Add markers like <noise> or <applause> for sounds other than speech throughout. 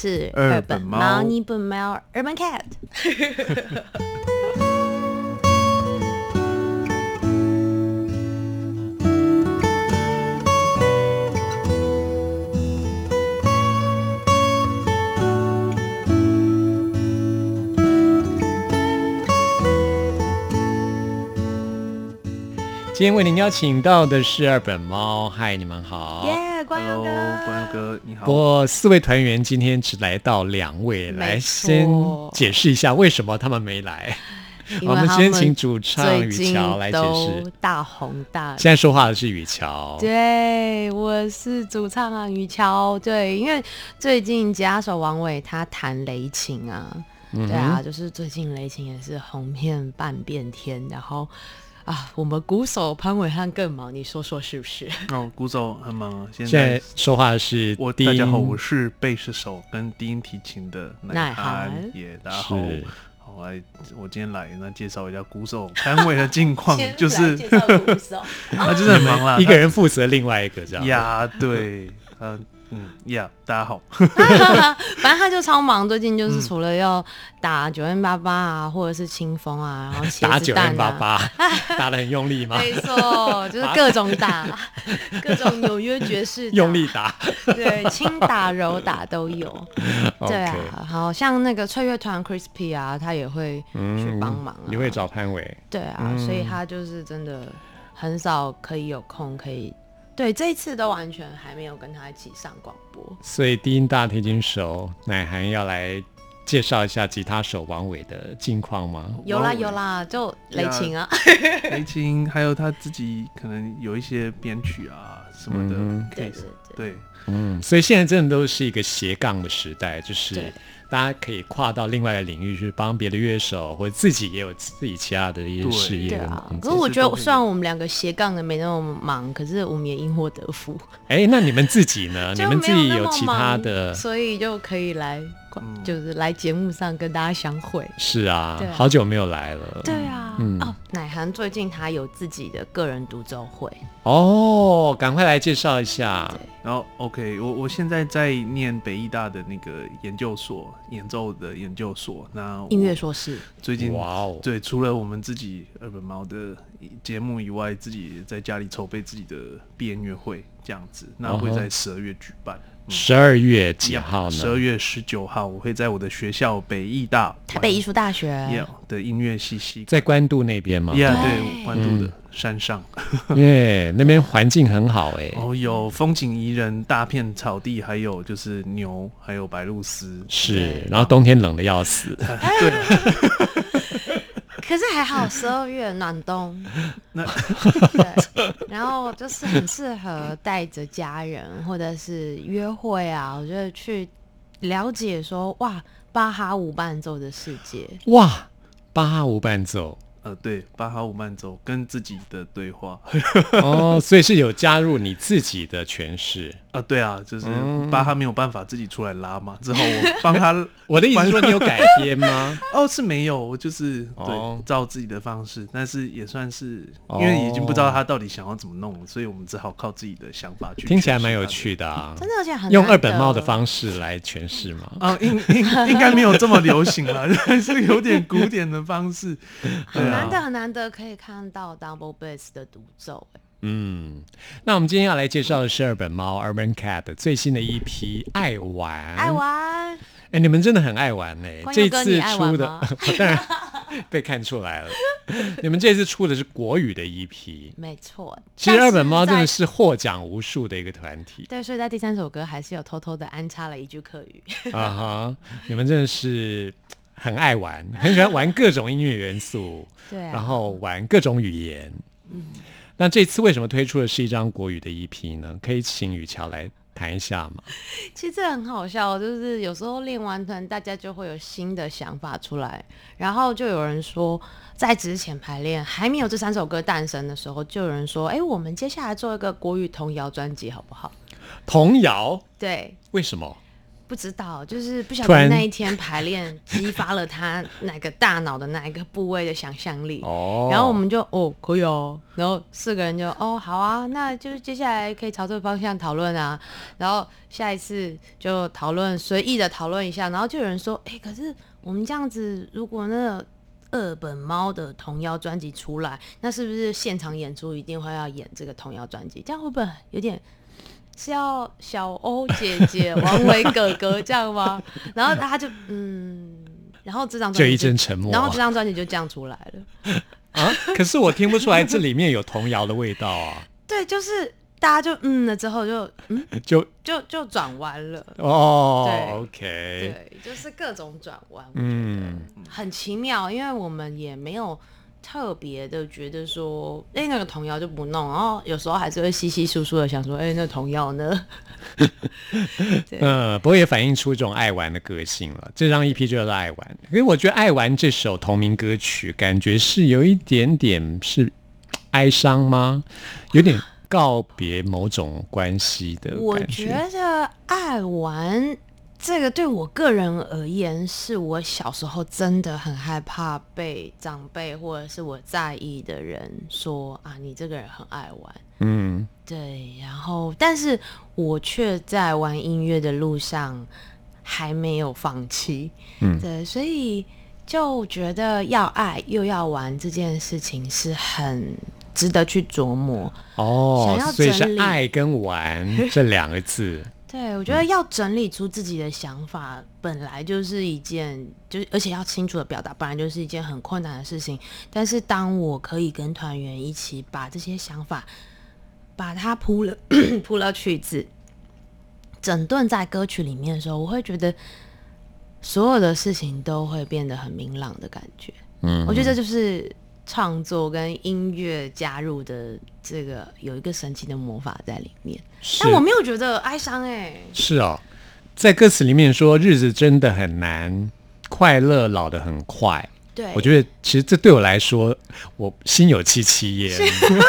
是二本猫猫你本猫 Urban Cat。今天为您邀请到的是二本猫，嗨，你们好。耶，Hello，哥，关佑哥，你好。不过四位团员今天只来到两位，来先解释一下为什么他们没来。<laughs> 我们们先请主唱雨乔来解释。大红大现在说话的是雨乔，对，我是主唱啊，雨乔。对，因为最近吉他手王伟他弹雷琴啊，嗯对啊，就是最近雷琴也是红遍半边天，然后啊，我们鼓手潘伟汉更忙，你说说是不是？哦，鼓手很忙啊。现现在在说话的是低我大家好，我是贝斯手跟低音提琴的乃乃涵涵，也大家好。我来，我今天来那介绍一下鼓手潘伟的近况，<laughs> 就是鼓手，<laughs> 他就是很忙啦，一个人负责另外一个这样。呀，对，嗯嗯呀，大家好。<laughs> 反正他就超忙，最近就是除了要打九 N 八八啊，或者是清风啊，然后茄打九子蛋 N 八啊。八，<laughs> 打的很用力吗？没错，就是各种打，各种纽约爵士用力，打。对，轻打柔打都有。<laughs> 对啊，好像那个翠乐团 Crispy 啊，他也会去帮忙、啊你会找潘伟？对啊，所以他就是真的很少可以有空可以。对，这一次都完全还没有跟他一起上广播。所以低音大提琴手乃涵要来介绍一下吉他手王伟的近况吗？有啦有啦，就雷琴啊，<laughs> 雷琴还有他自己可能有一些编曲啊什么的嗯 case，对对对。对，嗯，所以现在真的都是一个斜杠的时代，就是大家可以跨到另外的领域去帮别的乐手，或者自己也有自己其他的一些事业对啊。可。是我觉得，虽然我们两个斜杠的没那么忙，可是我们也因祸得福。哎，那你们自己呢？<laughs> 你们自己有其他的？所以就可以来，嗯就是来节目上跟大家相会。是啊啊，好久没有来了。对啊，嗯哦，乃涵最近他有自己的个人独奏会，哦，赶快来介绍一下。然后 OK，我我现在在念北艺大的那个研究所，演奏的研究所。那音乐硕士。最近哇哦，对，除了我们自己二本猫的节目以外，自己在家里筹备自己的毕业音乐会这样子。那会哦在十二月举办。十二月几号呢？十二月十九号，我会在我的学校北艺大台北艺术大学 Yeah 的音乐系系在关渡那边吗？，Yeah 对对，关渡的山上。耶，那边环境很好哎。哦，有风景宜人，大片草地，还有就是牛，还有白鹭鸶。是，然后冬天冷的要死。对，<laughs> 可是还好，十二月暖冬，<laughs> 那对，然后就是很适合带着家人或者是约会啊，我觉得去了解说哇，巴哈无伴奏的世界，哇，巴哈无伴奏呃，对，巴哈姆慢奏跟自己的对话。哦，所以是有加入你自己的诠释。<laughs> 啊，对啊，就是嗯巴哈没有办法自己出来拉嘛，之后我帮他。<laughs> 我的意思是说，你有改编吗？<laughs> 哦，是没有，我就是对、哦照自己的方式，但是也算是哦因为已经不知道他到底想要怎么弄了，所以我们只好靠自己的想法去。听起来蛮有。趣的啊，真的而且很用二本猫的方式来诠释吗？啊，应应应该没有这么流行了，还是有点古典的方式。很对啊，难得很难得可以看到 double bass 的独奏，哎嗯，那我们今天要来介绍的是二本猫 Urban Cat 最新的一批《爱玩》。爱玩。哎，你们真的很爱玩哎！关这次出的吗，<laughs> 当然被看出来了。你们这次出的是国语的一批没错。其实二本猫真的是获奖无数的一个团体对，所以在第三首歌还是有偷偷的安插了一句客语。啊哈！你们真的是很爱玩，<laughs> 很喜欢玩各种音乐元素，<laughs> 对啊，然后玩各种语言。嗯那这次为什么推出的是一张国语的 EP 呢？可以请雨乔来谈一下吗？<laughs> 其实这很好笑，就是有时候练完团，大家就会有新的想法出来，然后就有人说，在之前排练还没有这三首歌诞生的时候，就有人说，哎，我们接下来做一个国语童谣专辑好不好？童谣对，为什么？不知道，就是不晓得那一天排练激发了他哪个大脑的哪一个部位的想象力。哦，然后我们就哦可以哦，然后四个人就哦好啊，那就是接下来可以朝这个方向讨论啊，然后下一次就讨论随意的讨论一下，然后就有人说，哎，可是我们这样子，如果那个二本猫的童谣专辑出来，那是不是现场演出一定会要演这个童谣专辑？这样会不会有点？是要小欧姐姐、王伟哥哥这样吗？<laughs> 然后他就嗯，然后这张专辑就一阵沉默然后这张专辑就这样出来了。啊，可是我听不出来这里面有童谣的味道啊，对，就是大家就嗯了之后就嗯 <laughs> 就就就转弯了。哦对，OK，对，就是各种转弯，嗯，很奇妙，因为我们也没有特别的觉得说，哎、那个童谣就不弄，然后有时候还是会稀稀疏疏的想说，哎、那童谣呢？<laughs> 对呃，不过也反映出这种爱玩的个性了。这张 EP 就叫做《爱玩》，因为我觉得《爱玩》这首同名歌曲，感觉是有一点点是哀伤吗？有点告别某种关系的我感觉得爱玩这个对我个人而言，是我小时候真的很害怕被长辈或者是我在意的人说啊，你这个人很爱玩。嗯，对，然后但是我却在玩音乐的路上还没有放弃。嗯对，所以就觉得要爱又要玩这件事情是很值得去琢磨。哦想要，所以是爱跟玩这两个字。对，我觉得要整理出自己的想法，本来就是一件，就是而且要清楚的表达，本来就是一件很困难的事情。但是当我可以跟团员一起把这些想法，把它铺了 <clears throat> 铺了曲子，整顿在歌曲里面的时候，我会觉得所有的事情都会变得很明朗的感觉。嗯，我觉得这就是创作跟音乐加入的这个有一个神奇的魔法在里面。是但我没有觉得哀伤哎、是哦，在歌词里面说日子真的很难，快乐老得很快。对，我觉得其实这对我来说，我心有戚戚焉。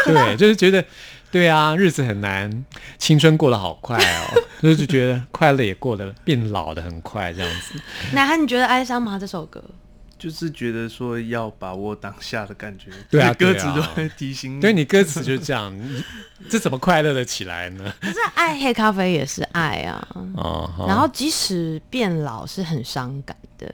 对，就是觉得，对啊，日子很难，青春过得好快哦，<laughs> 就是觉得快乐也过得变老的很快，这样子。乃涵，你觉得哀伤吗？这首歌？就是觉得说要把握当下的感觉，<laughs> 对啊歌词都会提醒你对你歌词就是这样，你 <laughs> 这怎么快乐的起来呢？可是爱黑咖啡也是爱啊，哦，然后即使变老是很伤感的，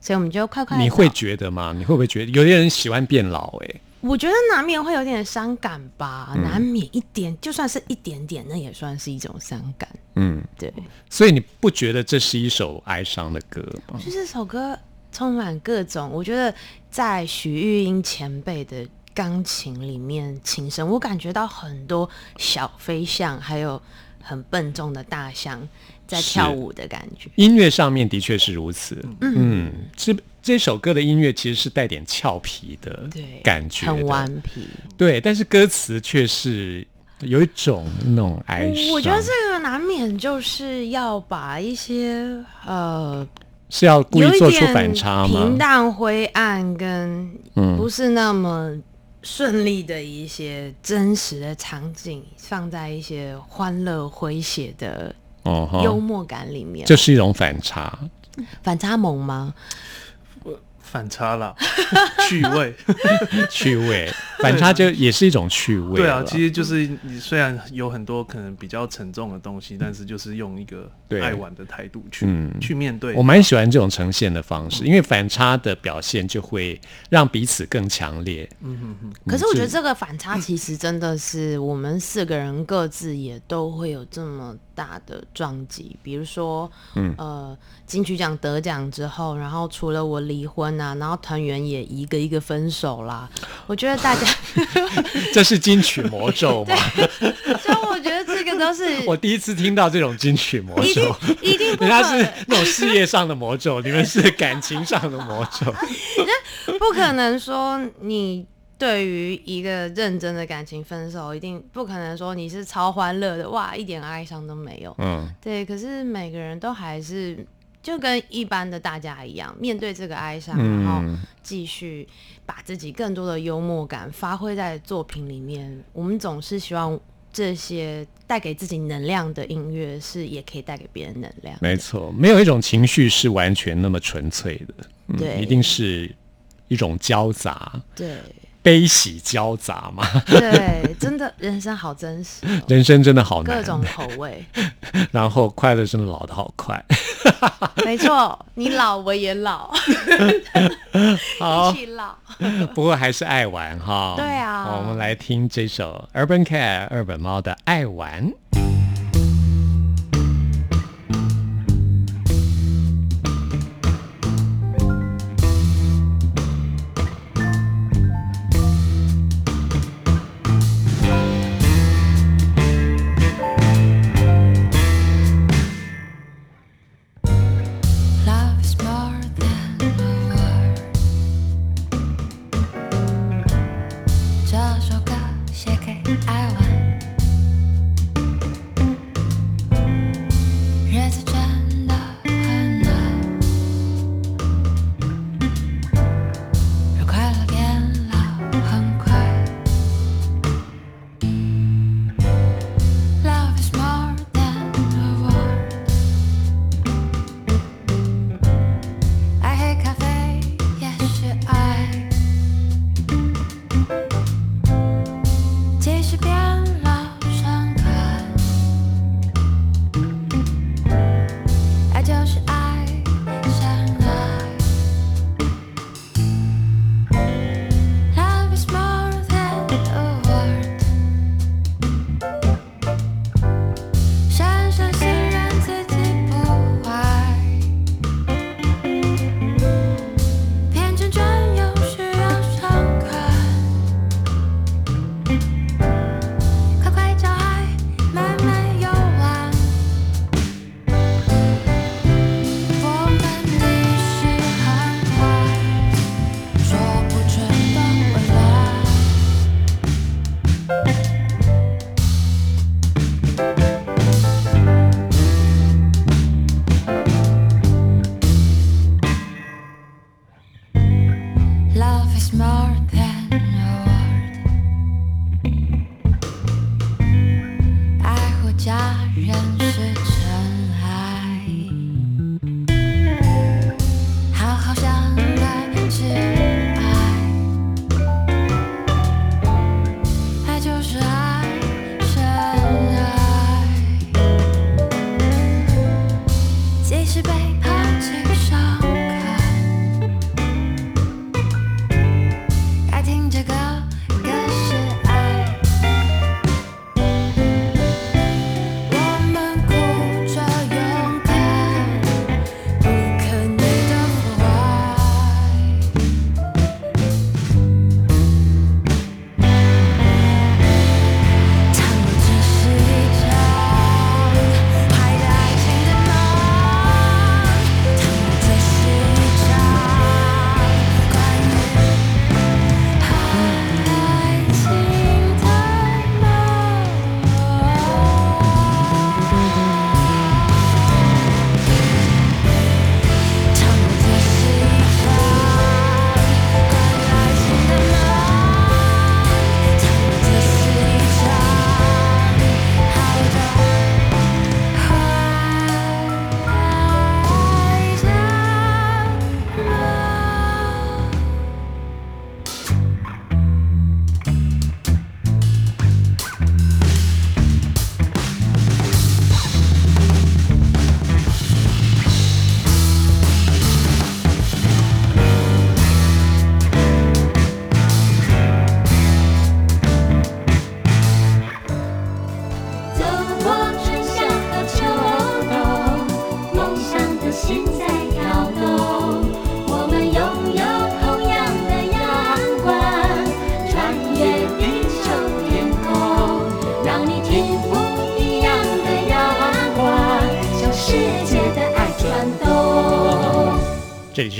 所以我们就快快你会找觉得吗？你会不会觉得有些人喜欢变老、欸？我觉得难免会有点伤感吧，嗯难免一点，就算是一点点，那也算是一种伤感。嗯，对，所以你不觉得这是一首哀伤的歌吗？就这首歌充满各种，我觉得在许玉英前辈的钢琴里面，琴声我感觉到很多小飞象，还有很笨重的大象在跳舞的感觉。音乐上面的确是如此。嗯，这这首歌的音乐其实是带点俏皮的对，感觉的，很顽皮。对，但是歌词却是有一种那种哀伤。我觉得这个难免就是要把一些呃是要故意做出反差吗平？淡灰暗跟嗯不是那么顺利的一些真实的场景，放在一些欢乐诙谐的哦幽默感里面，这是一种反差。反差萌吗？反差啦，<laughs> 趣味。趣味。反差就也是一种趣味。对啊，其实就是你虽然有很多可能比较沉重的东西，但是就是用一个爱玩的态度去嗯去面对。我蛮喜欢这种呈现的方式，因为反差的表现就会让彼此更强烈。嗯哼哼可是我觉得这个反差其实真的是我们四个人各自也都会有这么大的撞击，比如说，嗯呃，金曲奖得奖之后，然后除了我离婚啊，然后团员也一个一个分手啦，我觉得大家，<laughs> 这是金曲魔咒吗？就我觉得这个都是 <laughs> 我第一次听到这种金曲魔一定咒。一定 <laughs> 不人家是那种事业上的魔咒，你们是感情上的魔咒。不可能说你对于一个认真的感情分手，一定不可能说你是超欢乐的，哇，一点哀伤都没有。嗯，对，可是每个人都还是就跟一般的大家一样，面对这个哀伤，嗯然后继续把自己更多的幽默感发挥在作品里面。我们总是希望这些带给自己能量的音乐，是也可以带给别人能量。没错，没有一种情绪是完全那么纯粹的，嗯、对一定是一种交杂，对悲喜交杂嘛。对，真的人生好真实、哦，人生真的好难，各种口味。然后快乐真的老的好快。没错，你老我也老，<laughs> 好一起老。不过还是爱玩哈。对啊我们来听这首 Urban Cat 二本猫的《爱玩》。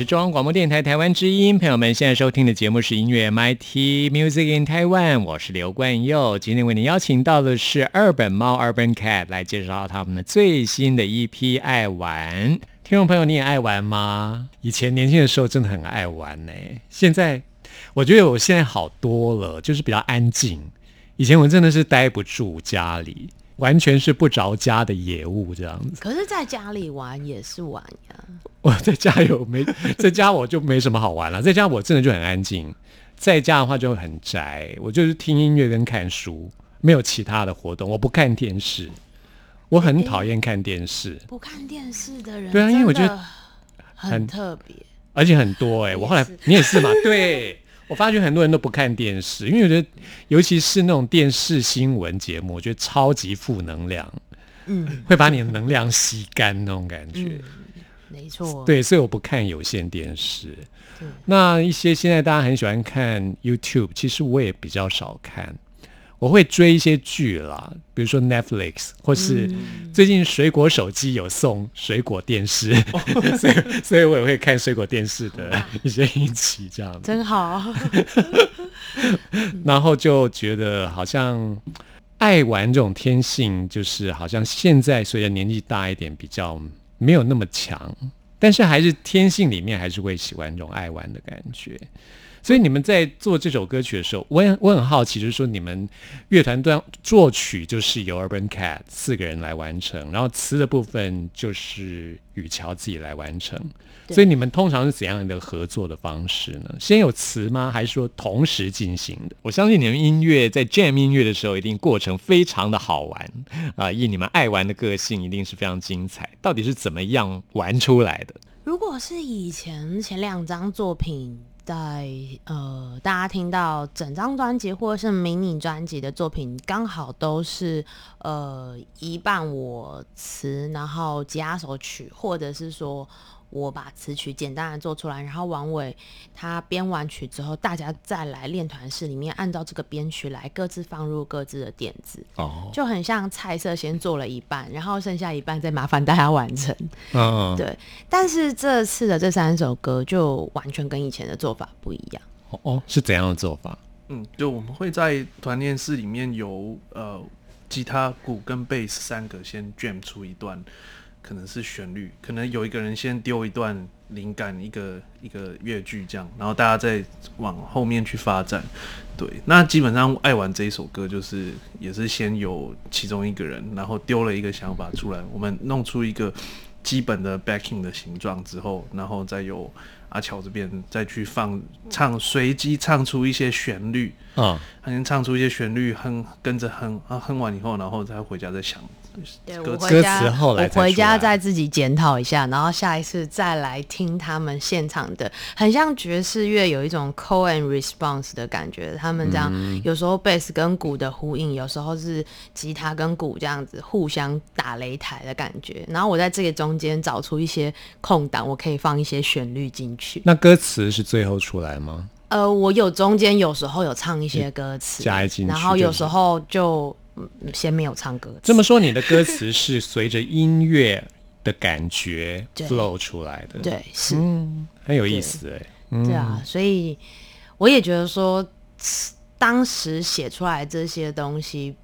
中央广播电台台湾之音，朋友们现在收听的节目是音乐 MIT Music in Taiwan，我是刘冠佑。今天为您邀请到的是二本猫 Urban Cat 来介绍他们的最新的一批爱玩。听众朋友，你也爱玩吗？以前年轻的时候真的很爱玩呢、现在我觉得我现在好多了，就是比较安静。以前我真的是待不住家里，完全是不着家的野物这样子。可是在家里玩也是玩呀。我在家有没 <laughs> 在家我就没什么好玩了，在家我真的就很安静，在家的话就很宅，我就是听音乐跟看书，没有其他的活动，我不看电视，我很讨厌看电视，不看电视的人，对啊因为我觉得很很特别。而且很多哎、我后来也你也是嘛，对。我发觉很多人都不看电视，因为我觉得，尤其是那种电视新闻节目，我觉得超级负能量，嗯，会把你的能量吸干那种感觉。没错。对，所以我不看有线电视对。那一些现在大家很喜欢看 YouTube，其实我也比较少看。我会追一些剧啦，比如说 Netflix，或是嗯最近水果手机有送水果电视，<laughs> 所以所以我也会看水果电视的一些一集这样子。真好。<laughs> 然后就觉得好像爱玩这种天性，就是好像现在随着年纪大一点，比较没有那么强，但是还是天性里面还是会喜欢这种爱玩的感觉。所以你们在做这首歌曲的时候，我很我很好奇，就是说你们乐团端作曲就是由 Urban Cat 四个人来完成，然后词的部分就是雨乔自己来完成。所以你们通常是怎样的合作的方式呢？先有词吗？还是说同时进行的？我相信你们音乐在 jam 音乐的时候，一定过程非常的好玩啊、以你们爱玩的个性，一定是非常精彩。到底是怎么样玩出来的？如果是以前前两张作品，在呃大家听到整张专辑或者是迷你专辑的作品，刚好都是呃一半我词，然后吉他手曲，或者是说我把词曲简单的做出来，然后王伟他编完曲之后，大家再来练团室里面按照这个编曲来各自放入各自的点子，哦，就很像菜色先做了一半，然后剩下一半再麻烦大家完成。嗯，<laughs> 对，但是这次的这三首歌就完全跟以前的做法不一样。哦哦，是怎样的做法？嗯，就我们会在团练室里面由呃吉他、鼓跟贝斯三个先 jam 出一段，可能是旋律，可能有一个人先丢一段灵感，一个一个乐句这样，然后大家再往后面去发展。对，那基本上爱玩这一首歌就是也是先有其中一个人，然后丢了一个想法出来，我们弄出一个基本的 backing 的形状之后，然后再由阿乔这边再去放唱，随机唱出一些旋律，嗯，他先唱出一些旋律，哼跟着哼，啊哼完以后，然后再回家再想对歌歌词后来我回家再自己检讨一下，然后下一次再来听他们现场的，很像爵士乐有一种 call and response 的感觉。他们这样、嗯有时候贝斯跟鼓的呼应，有时候是吉他跟鼓这样子互相打擂台的感觉。然后我在这个中间找出一些空档，我可以放一些旋律进去。那歌词是最后出来吗？呃，我有中间有时候有唱一些歌词，加进去然后有时候就嗯先没有唱歌词。这么说，你的歌词是随着音乐的感觉 <laughs> 对 flow 出来的，，对是。嗯，很有意思哎，嗯对啊，所以我也觉得说，当时写出来这些东西，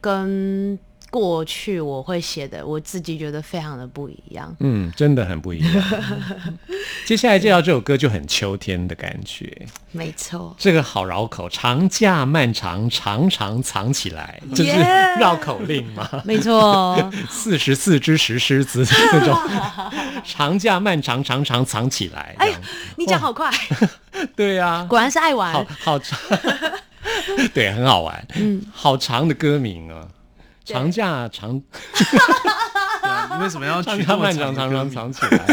跟过去我会写的，我自己觉得非常的不一样。嗯，真的很不一样。<laughs> 接下来介绍这首歌就很秋天的感觉，没错，这个好绕口，长假漫长，常常藏起来，这是绕口令吗？没错，<laughs> 四十四只石狮子那种，长假漫长，常常藏起来。哎这样。你讲好快，<laughs> 对啊，果然是爱好玩。好长，对，很好玩，嗯，好长的歌名啊，长假长 <laughs> 你为什么要长取假漫长，那么长的常常歌名藏起来，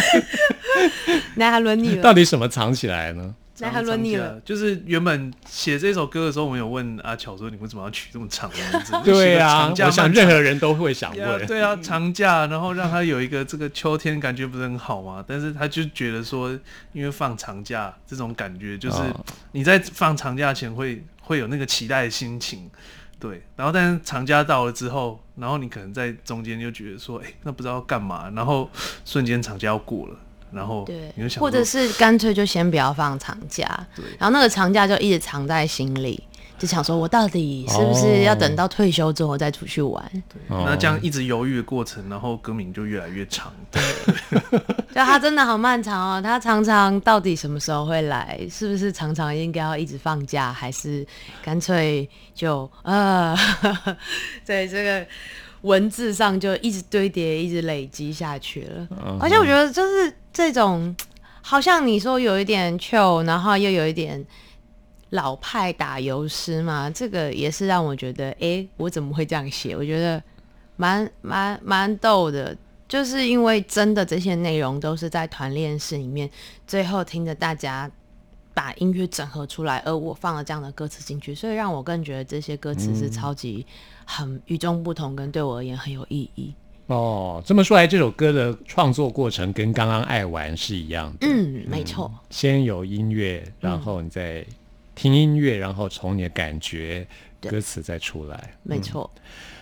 那还轮你了，到底什么藏起来呢？那还轮你了。就是原本写这首歌的时候，我们有问阿巧说，你为什么要取这么长的名字？<laughs> 对啊，我想任何。人都会想问，对啊，长假，然后让他有一个这个秋天感觉不是很好吗？但是他就觉得说，因为放长假这种感觉，就是哦你在放长假前会会有那个期待的心情，对。然后但是长假到了之后，然后你可能在中间就觉得说，哎、那不知道干嘛，然后瞬间长假要过了，然后对你就，想或者是干脆就先不要放长假，然后那个长假就一直藏在心里，就想说我到底是不是要等到退休之后再出去玩？哦那这样一直犹豫的过程，然后歌名就越来越长。对 <laughs> 就他真的好漫长哦，他常常到底什么时候会来？是不是常常应该要一直放假，还是干脆就呃，<laughs> 在这个文字上就一直堆叠，一直累积下去了？嗯而且我觉得就是这种，好像你说有一点 chill，然后又有一点。老派打油诗嘛，这个也是让我觉得，诶，我怎么会这样写？我觉得蛮蛮蛮逗的，就是因为真的这些内容都是在团练室里面，最后听着大家把音乐整合出来，而我放了这样的歌词进去，所以让我更觉得这些歌词是超级很与众不同，跟对我而言很有意义。哦，这么说来，这首歌的创作过程跟刚刚爱玩是一样的。嗯，没错，先有音乐，然后你再听音乐，然后从你的感觉、歌词再出来。没错，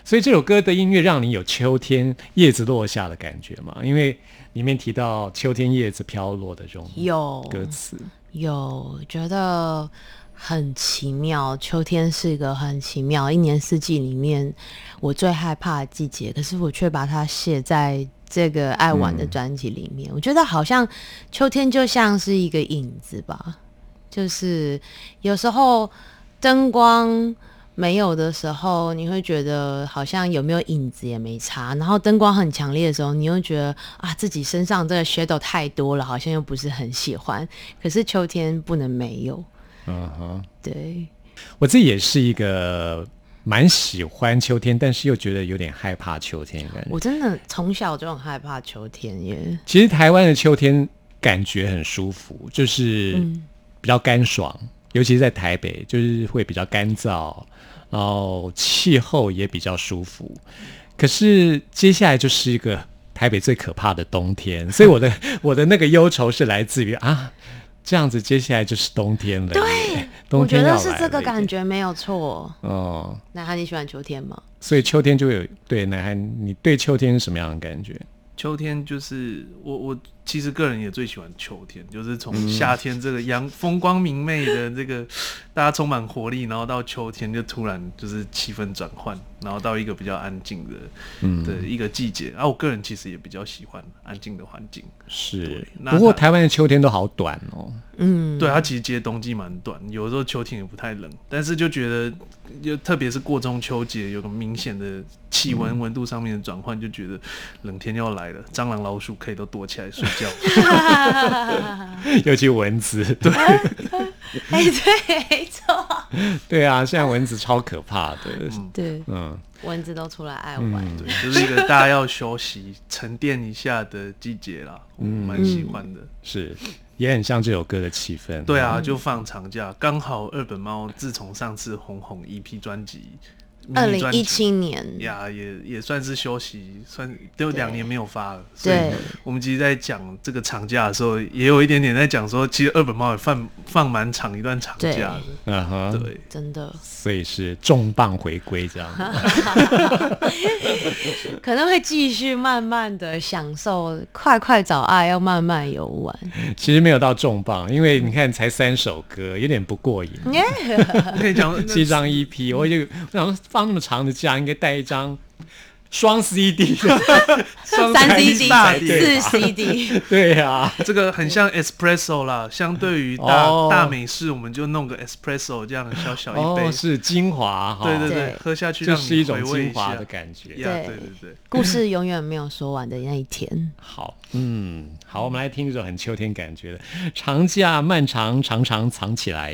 所以这首歌的音乐让你有秋天叶子落下的感觉嘛？因为里面提到秋天叶子飘落的这种有歌词。有觉得很奇妙，秋天是一个很奇妙，一年四季里面我最害怕的季节，可是我却把它写在这个爱玩的专辑里面。我觉得好像秋天就像是一个影子吧，就是有时候灯光。没有的时候，你会觉得好像有没有影子也没差。然后灯光很强烈的时候，你又觉得啊自己身上这个 shadow 太多了，好像又不是很喜欢。可是秋天不能没有，嗯哼，对，我自己也是一个蛮喜欢秋天，但是又觉得有点害怕秋天的感觉。我真的从小就很害怕秋天耶。其实台湾的秋天感觉很舒服，就是嗯比较干爽，尤其是在台北，就是会比较干燥，然后气候也比较舒服。可是接下来就是一个台北最可怕的冬天，所以我的 <laughs> 我的那个忧愁是来自于啊，这样子接下来就是冬天了。对，冬我觉天要得是这个了感觉没有错。哦。男孩，你喜欢秋天吗？所以秋天就有对男孩，你对秋天是什么样的感觉？秋天就是我我其实个人也最喜欢秋天，就是从夏天这个阳风光明媚的这个 <laughs> 大家充满活力，然后到秋天就突然就是气氛转换，然后到一个比较安静的、嗯的一个季节。啊，我个人其实也比较喜欢安静的环境。是，那不过台湾的秋天都好短哦。嗯，对，它其实接冬季蛮短，有时候秋天也不太冷，但是就觉得，就特别是过中秋节，有个明显的气温温度上面的转换，就觉得冷天要来了，蟑螂老鼠可以都躲起来睡觉。<laughs> 尤其蚊子，对哎，对，没错，对啊，现在蚊子超可怕的。对，嗯，蚊子都出来爱玩。对，就是一个大家要休息、沉淀一下的季节啦，我蛮喜欢的。是，也很像这首歌的气氛。对啊，就放长假，刚好二本猫自从上次红红一批专辑，二零一七年，呀，也也算是休息，算都两年没有发了。所以对，我们其实，在讲这个长假的时候，也有一点点在讲说，其实二本猫也放放蛮长一段长假的。嗯哼，对，真的所以是重磅回归这样。<laughs> 可能会继续慢慢的享受，快快找爱，要慢慢游玩。其实没有到重磅，因为你看才三首歌，有点不过瘾。<laughs> 可以讲是一张 EP，我就我想说放那么长的假，应该带一张双 CD。<laughs> 双三台 CD、四 CD，<laughs> 对啊，这个很像 espresso 啦，相对于大、哦大美式，我们就弄个 espresso 这样小小一杯，哦，是精华哈。对对对对，喝下去就是一种精华的感觉。对对对对。故事永远没有说完的那一天。好，嗯，好，我们来听一首很秋天感觉的《长假漫长，常常藏起来》。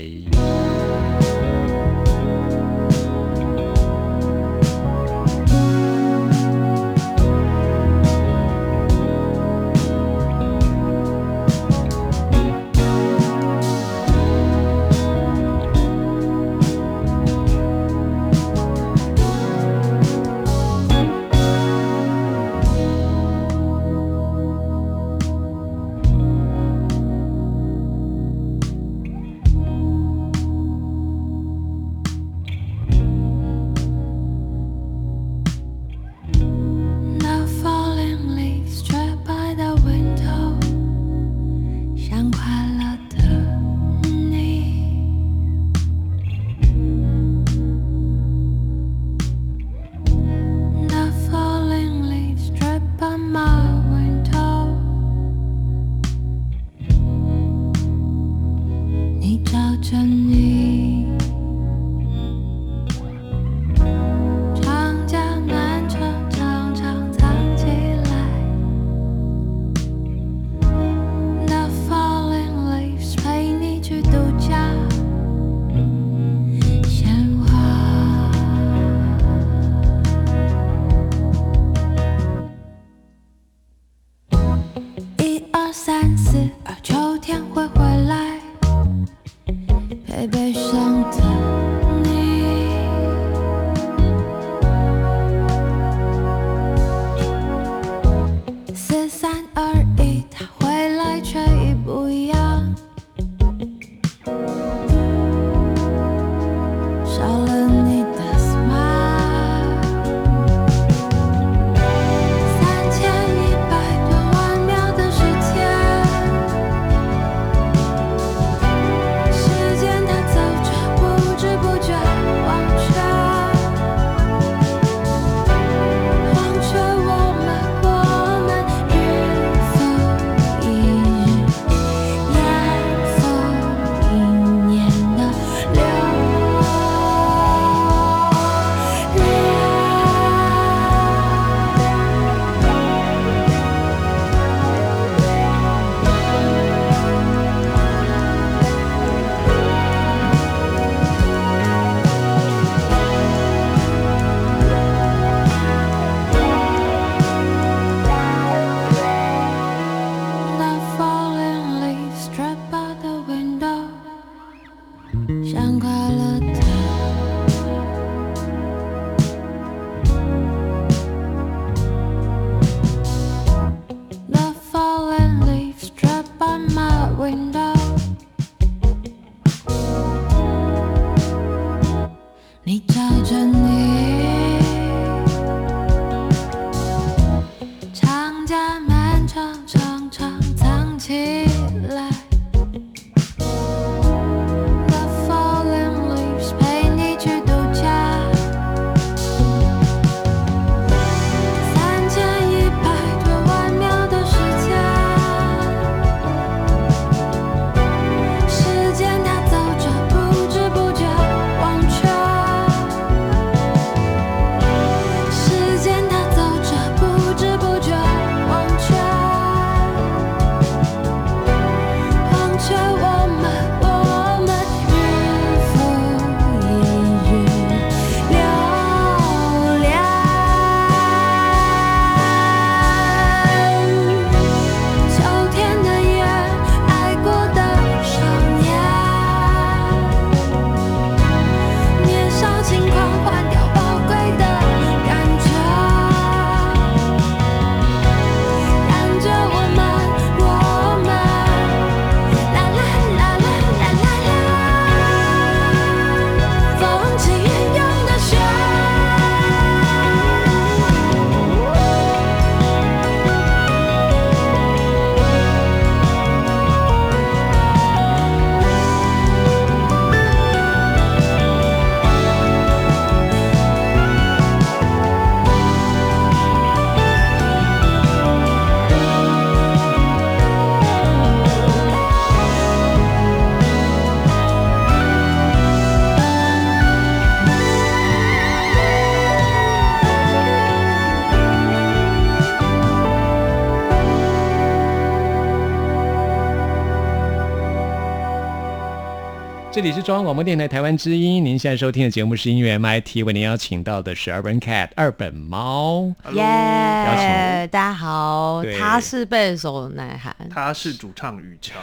这里是中央广播电台台湾之音。您现在收听的节目是音乐 MIT，为您邀请到的是 Urban Cat 二本猫。耶、邀请大家好，他是贝手奶涵，他是主唱雨乔，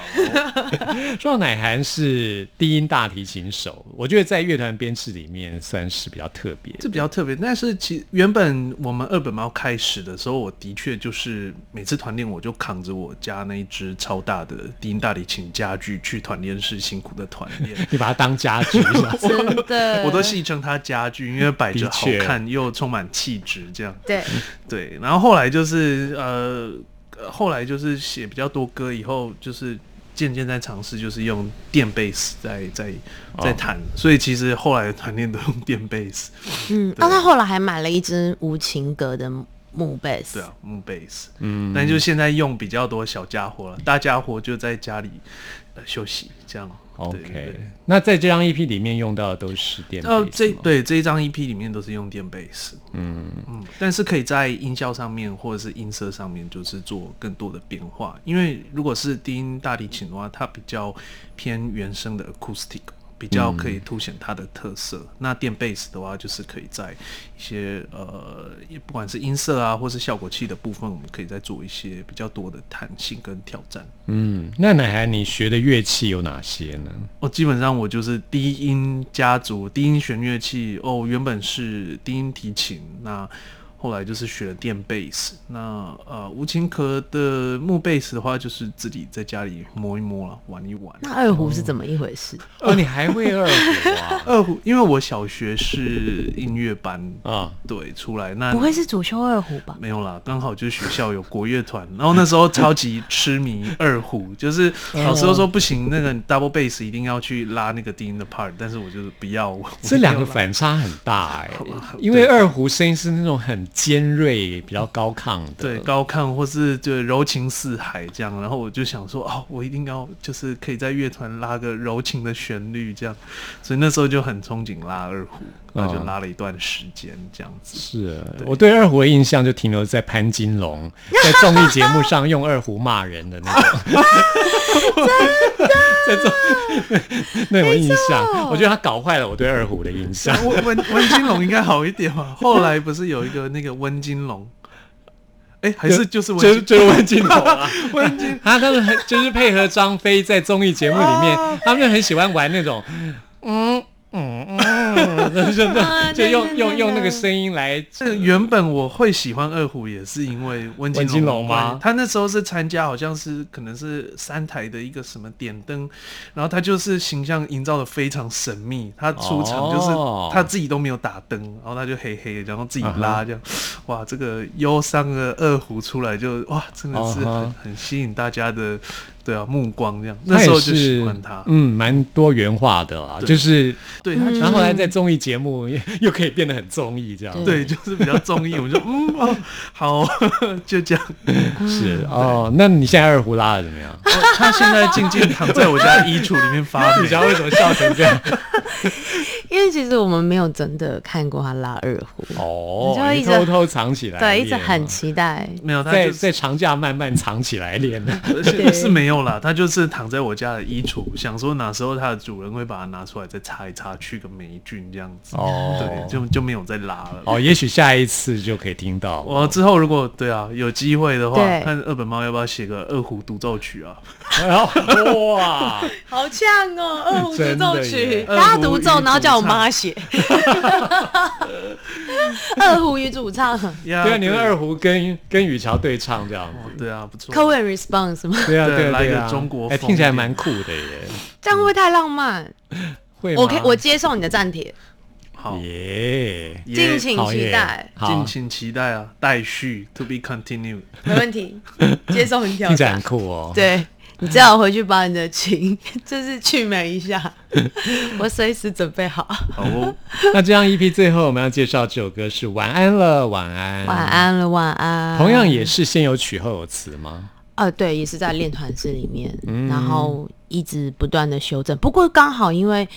<laughs> 说到乃涵是低音大提琴手，我觉得在乐团编制里面算是比较特别。这比较特别。但是其原本我们二本猫开始的时候，我的确就是每次团练我就扛着我家那一只超大的低音大提琴家具去团练室辛苦的团练。<laughs> 你把它当家具是吧 <laughs> 真的，<laughs> 我都戏称它家具，因为摆着好看又充满气质，这样对，对。然后后来就是呃，呃后来就是写比较多歌以后，就是渐渐在尝试，就是用电贝斯在在在弹，所以其实后来的团练都用电贝斯，嗯，对哦，他后来还买了一支无情格的木贝斯，对啊，木贝斯。嗯，但就现在用比较多小家伙了，大家伙就在家里、呃、休息这样。OK 对。那在这张 EP 里面用到的都是电贝斯呃，这对这一张 EP 里面都是用电贝斯，嗯嗯，但是可以在音效上面或者是音色上面，就是做更多的变化。因为如果是低音大提琴的话，它比较偏原声的 acoustic，比较可以凸显它的特色。那电贝斯的话，就是可以在一些呃，不管是音色啊，或是效果器的部分，我们可以再做一些比较多的弹性跟挑战。嗯，那奶孩你学的乐器有哪些呢？哦，基本上我就是低音家族，低音弦乐器。哦，原本是低音提琴，那后来就是学了电贝斯。那呃，无琴壳的木贝斯的话，就是自己在家里摸一摸了，玩一玩。那二胡是怎么一回事？哦，你还会二胡啊？<laughs> 二胡，因为我小学是音乐班啊，对出来，那不会是主修二胡吧？没有啦，刚好就是学校有国乐团，然后那时候超级痴迷二胡，<laughs> 就是老师都说不行，那个 double bass 一定要去拉那个低音的 part，但是我就是不要。我这两个反差很大哎、<laughs> 吧因为二胡声音是那种很尖锐、比较高亢的，对高亢或是就柔情似海这样，然后我就想说哦，我一定要就是可以在乐团拉个柔情的旋律这样，所以那时候就很憧憬拉二胡，然后就拉了一段时间这样子。是我对二胡的印象就停留在潘金龙 <laughs> 在综艺节目上用二胡骂人的那种，<laughs> 在综那种印象，我觉得他搞坏了我对二胡的印象。温温温金龙应该好一点吧？<laughs> 后来不是有一个那个温金龙，哎、还是就是就是就是温金龙啊，温金，他他们很就是配合张飞在综艺节目里面，他们就很喜欢玩那种，嗯嗯嗯，就就就用用用那个声音来这原本我会喜欢二胡，也是因为温金龙吗他那时候是参加，好像是可能是三台的一个什么点灯，然后他就是形象营造的非常神秘。他出场就是他自己都没有打灯，然后他就黑黑的，然后自己拉这样。哇，这个忧伤的二胡出来就哇，真的是很吸引大家的对啊目光这样。那时候就喜欢他，嗯，蛮多元化的啊，就是，对他就然后后来在综艺节目又 <laughs> 又可以变得很综艺这样，对，就是比较综艺，我就嗯哦好，<laughs> 就这样。是哦。那你现在二胡拉的怎么样？哦他现在静静躺在我家衣橱里面发 <laughs> 你霉知。道为什么笑成这样？因为其实我们没有真的看过他拉二胡，哦你就，一直偷偷藏起来对，一直很期待。没有，他在在长假慢慢藏起来练的。是是没有啦，他就是躺在我家的衣橱，想说哪时候他的主人会把它拿出来再擦一擦，去个霉菌这样子。哦对，就就没有再拉了。哦，也许下一次就可以听到。我之后如果对啊有机会的话，看二本猫要不要写个二胡独奏曲啊？然后哇，<laughs> 好呛哦，二胡独奏曲，二大家独奏，然后叫我妈写。<laughs> 二胡与主唱呀对啊，你用二胡跟跟雨乔对唱这样子。对啊，不错。，call and response 吗？对啊，对对啊，对啊来个中国哎，风听起来蛮酷的耶。这样会不会太浪漫？会吗？我可以，我接受你的暂帖，好，耶，敬请期待，敬，请期待啊，待续，to be continued。没问题，接受你挑听起来很战。酷哦。对你最好回去把你的琴 <laughs> 就是去美一下，<laughs> 我随时准备好。好哦，<laughs> 那这样 EP 最后我们要介绍这首歌是《晚安了，晚安》。晚。安了，晚安。同样也是先有曲后有词吗？呃，对，也是在练团式里面，嗯然后一直不断的修正。不过刚好因为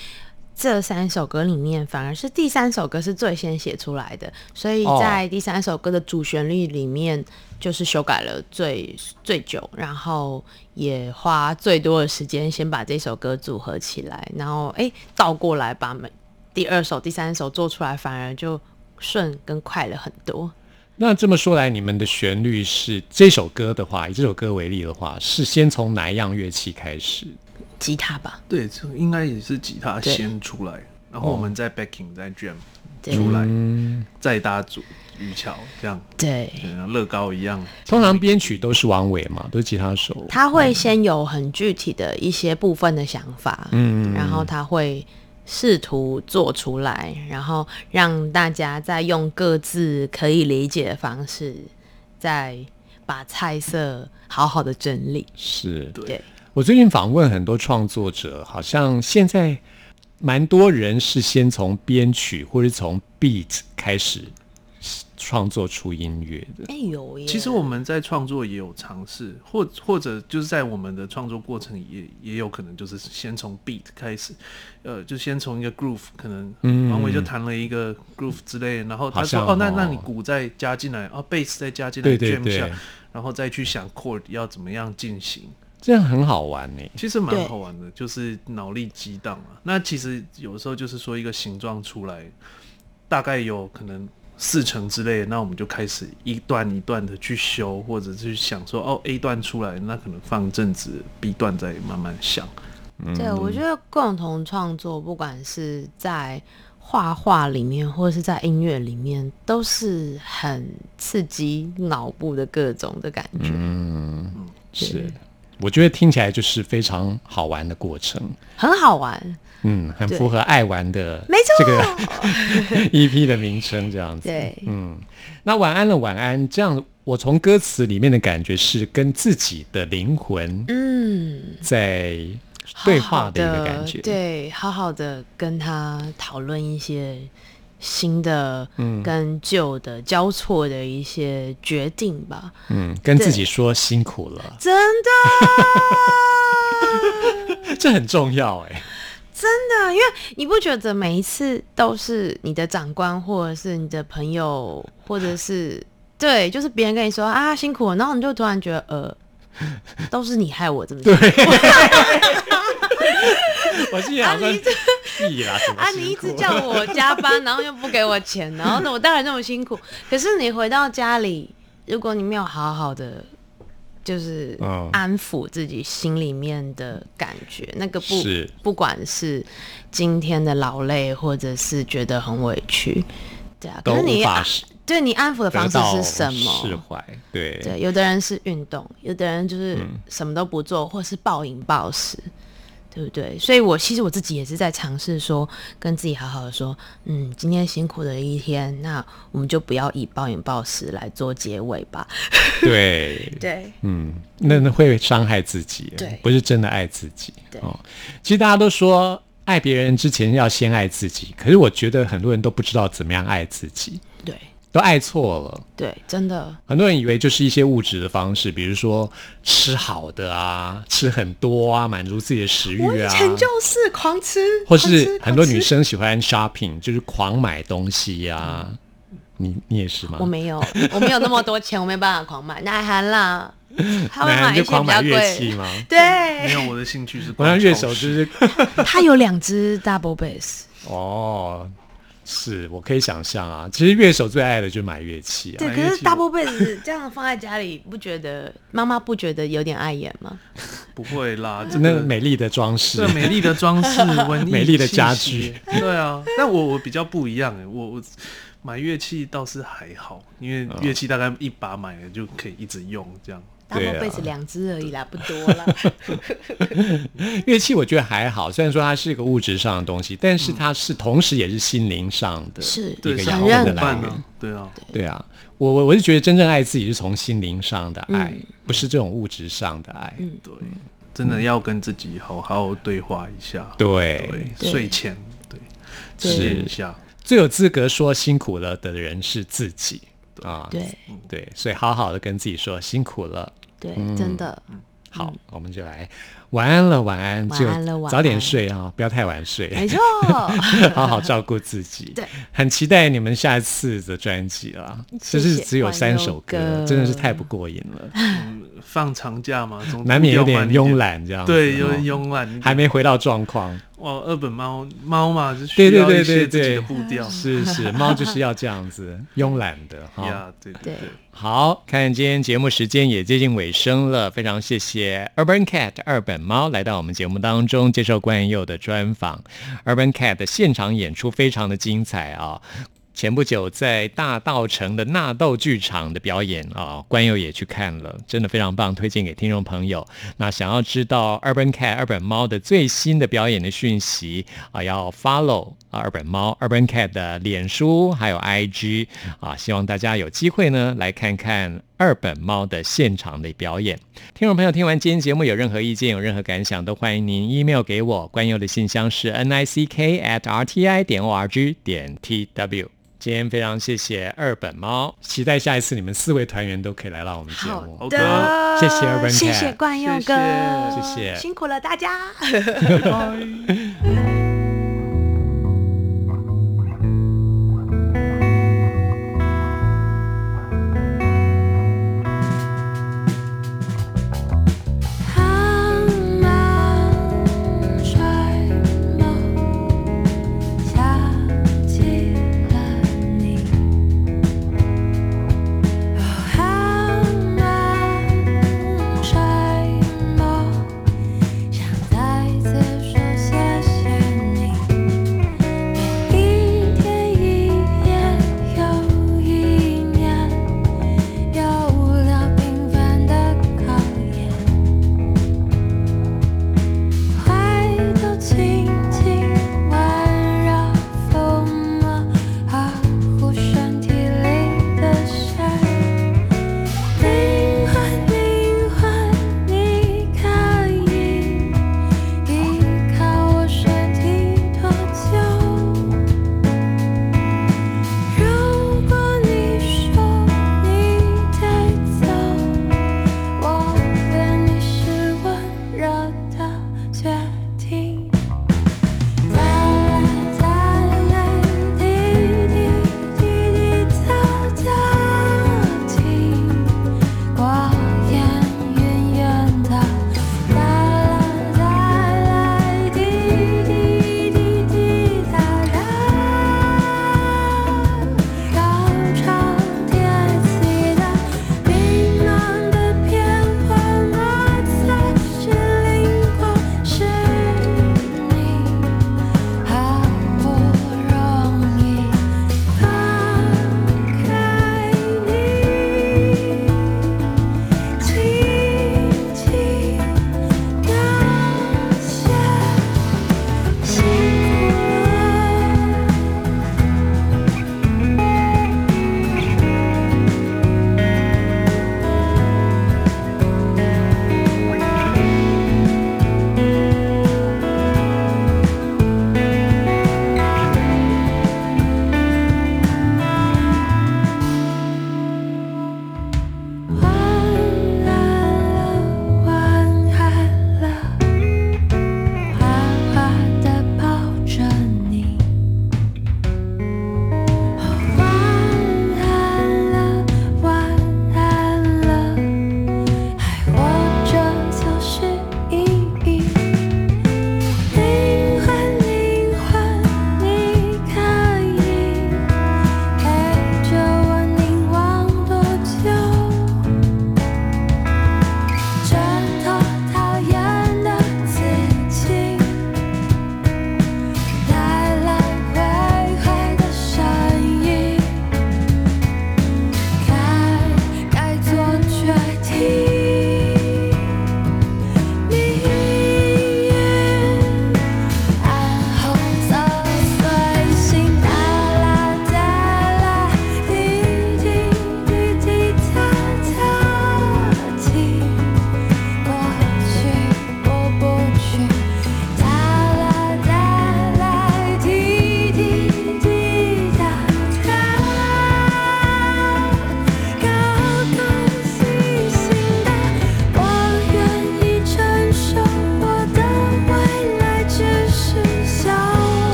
这三首歌里面，反而是第三首歌是最先写出来的，所以哦在第三首歌的主旋律里面，就是修改了最最久，然后也花最多的时间先把这首歌组合起来，然后哎倒过来把每第二首、第三首做出来，反而就顺跟快了很多。那这么说来，你们的旋律是这首歌的话，以这首歌为例的话，是先从哪一样乐器开始？吉他吧，对，这应该也是吉他先出来，然后我们再 backing 再 jam 对出来，嗯，再搭主雨桥，这样。对，乐高一样。通常编曲都是王伟嘛，都是吉他手。他会先有很具体的一些部分的想法，嗯。然后他会试图做出来，然后让大家再用各自可以理解的方式，再把菜色好好的整理。是。对。对，我最近访问很多创作者，好像现在蛮多人是先从编曲或者从 beat 开始创作出音乐的。哎有耶，其实我们在创作也有尝试，或或者就是在我们的创作过程也也有可能就是先从 beat 开始，呃，就先从一个 groove，可能嗯王伟就弹了一个 groove 之类的，然后他说哦，那哦那你鼓再加进来，哦，bass 再加进来对，，然后再去想 chord 要怎么样进行。这样很好玩呢。其实蛮好玩的，就是脑力激荡啊。那其实有时候就是说一个形状出来，大概有可能四成之类的，那我们就开始一段一段的去修，或者是想说哦 A 段出来，那可能放阵子 B 段再慢慢想。对，我觉得共同创作，不管是在画画里面，或者是在音乐里面，都是很刺激脑部的各种的感觉。嗯，是，我觉得听起来就是非常好玩的过程。很好玩。嗯，很符合爱玩的没错这个 <laughs> EP 的名称这样子。对嗯，那晚安了，晚安。这样，我从歌词里面的感觉是跟自己的灵魂嗯，在对话的一个感觉。，对，好好的跟他讨论一些新的嗯。跟旧的交错的一些决定吧。嗯，跟自己说辛苦了，真的，<laughs> 这很重要哎。真的，因为你不觉得每一次都是你的长官，或者是你的朋友，或者是 <laughs> 对，就是别人跟你说啊辛苦了，然后你就突然觉得呃，都是你害我 <laughs> 这么辛苦 <laughs> 我心里想说，屁啦，啊，你一直叫我加班，然后又不给我钱，然后呢，我当然那么辛苦。可是你回到家里，如果你没有好好的，就是嗯。安抚自己心里面的感觉，那个不是。不管是今天的劳累，或者是觉得很委屈，对啊，可是你对你安抚的方式是什么？释？怀，对。对，有的人是运动，有的人就是嗯什么都不做，或是暴饮暴食，对不对？所以我其实我自己也是在尝试说，跟自己好好的说，嗯，今天辛苦的一天，那我们就不要以暴饮暴食来做结尾吧。<laughs> 对对，嗯，那那会伤害自己，对不是真的爱自己。对哦，其实大家都说爱别人之前要先爱自己，可是我觉得很多人都不知道怎么样爱自己，对，都爱错了。对，真的，很多人以为就是一些物质的方式，比如说吃好的啊，吃很多啊，满足自己的食我以欲啊，前就是狂吃，或是很多女。生喜欢 shopping，就是狂买东西呀、你你也是吗？我没有，我没有那么多钱，我没办法狂买。奶涵啦，<laughs> 他会买一些比较贵。吗？没，有，我的兴趣是我让乐手就是他有两只 double bass。哦，是我可以想象啊。其实乐手最爱的就是买乐器啊对，。可是买乐器 double bass 这样放在家里，不觉得妈妈不觉得有点碍眼吗？<laughs> 不会啦，这那个美丽的装饰这，美丽的装饰，文艺美丽的家息具。对啊，但我我比较不一样哎，我我买乐器倒是还好，因为乐器大概一把买了就可以一直用这样。对啊 double bass 两只而已啦，不多啦。<laughs> 乐器我觉得还好，虽然说它是一个物质上的东西，但是它是同时也是心灵上的是一对，是个养分的来源。对啊，对啊，我我我是觉得真正爱自己是从心灵上的爱，嗯不是这种物质上的爱。嗯对，真的要跟自己好好对话一下。对，对，睡前对对体验一下。最有资格说辛苦了的人是自己啊。对对，所以好好的跟自己说辛苦了。对，嗯。真的。好，我们就来晚安了，晚安，晚就安了晚安早点睡啊，不要太晚睡，没错，<laughs> 好好照顾自己。对，很期待你们下一次的专辑了。谢谢这是只有三首歌，真的是太不过瘾了，放长假嘛，总难免有点慵懒，这样。对，有哦点慵懒，还没回到状况。哇，二本猫猫嘛，就对对需要对对一些自己对的步调。是是，猫就是要这样子慵懒的哈。<laughs> 呀，对对对对，好看，今天节目时间也接近尾声了，非常谢谢 Urban Cat 二本猫来到我们节目当中接受关佑的专访。Urban Cat 的现场演出非常的精彩啊！前不久在大道城的纳豆剧场的表演啊，关佑也去看了，真的非常棒，推荐给听众朋友。那想要知道 Urban Cat 二本猫的最新的表演的讯息啊，要 follow 啊二本猫 Urban Cat 的脸书还有 IG 啊，希望大家有机会呢来看看二本猫的现场的表演。听众朋友，听完今天节目有任何意见、有任何感想，都欢迎您 email 给我。关佑的信箱是 n i c k at r t i 点 o r g 点 t w。今天非常谢谢二本猫，期待下一次你们四位团员都可以来到我们节目。好的的，谢谢 Urban 谢 Cat 谢冠佑哥，谢谢谢辛苦了大家。<laughs> 拜拜。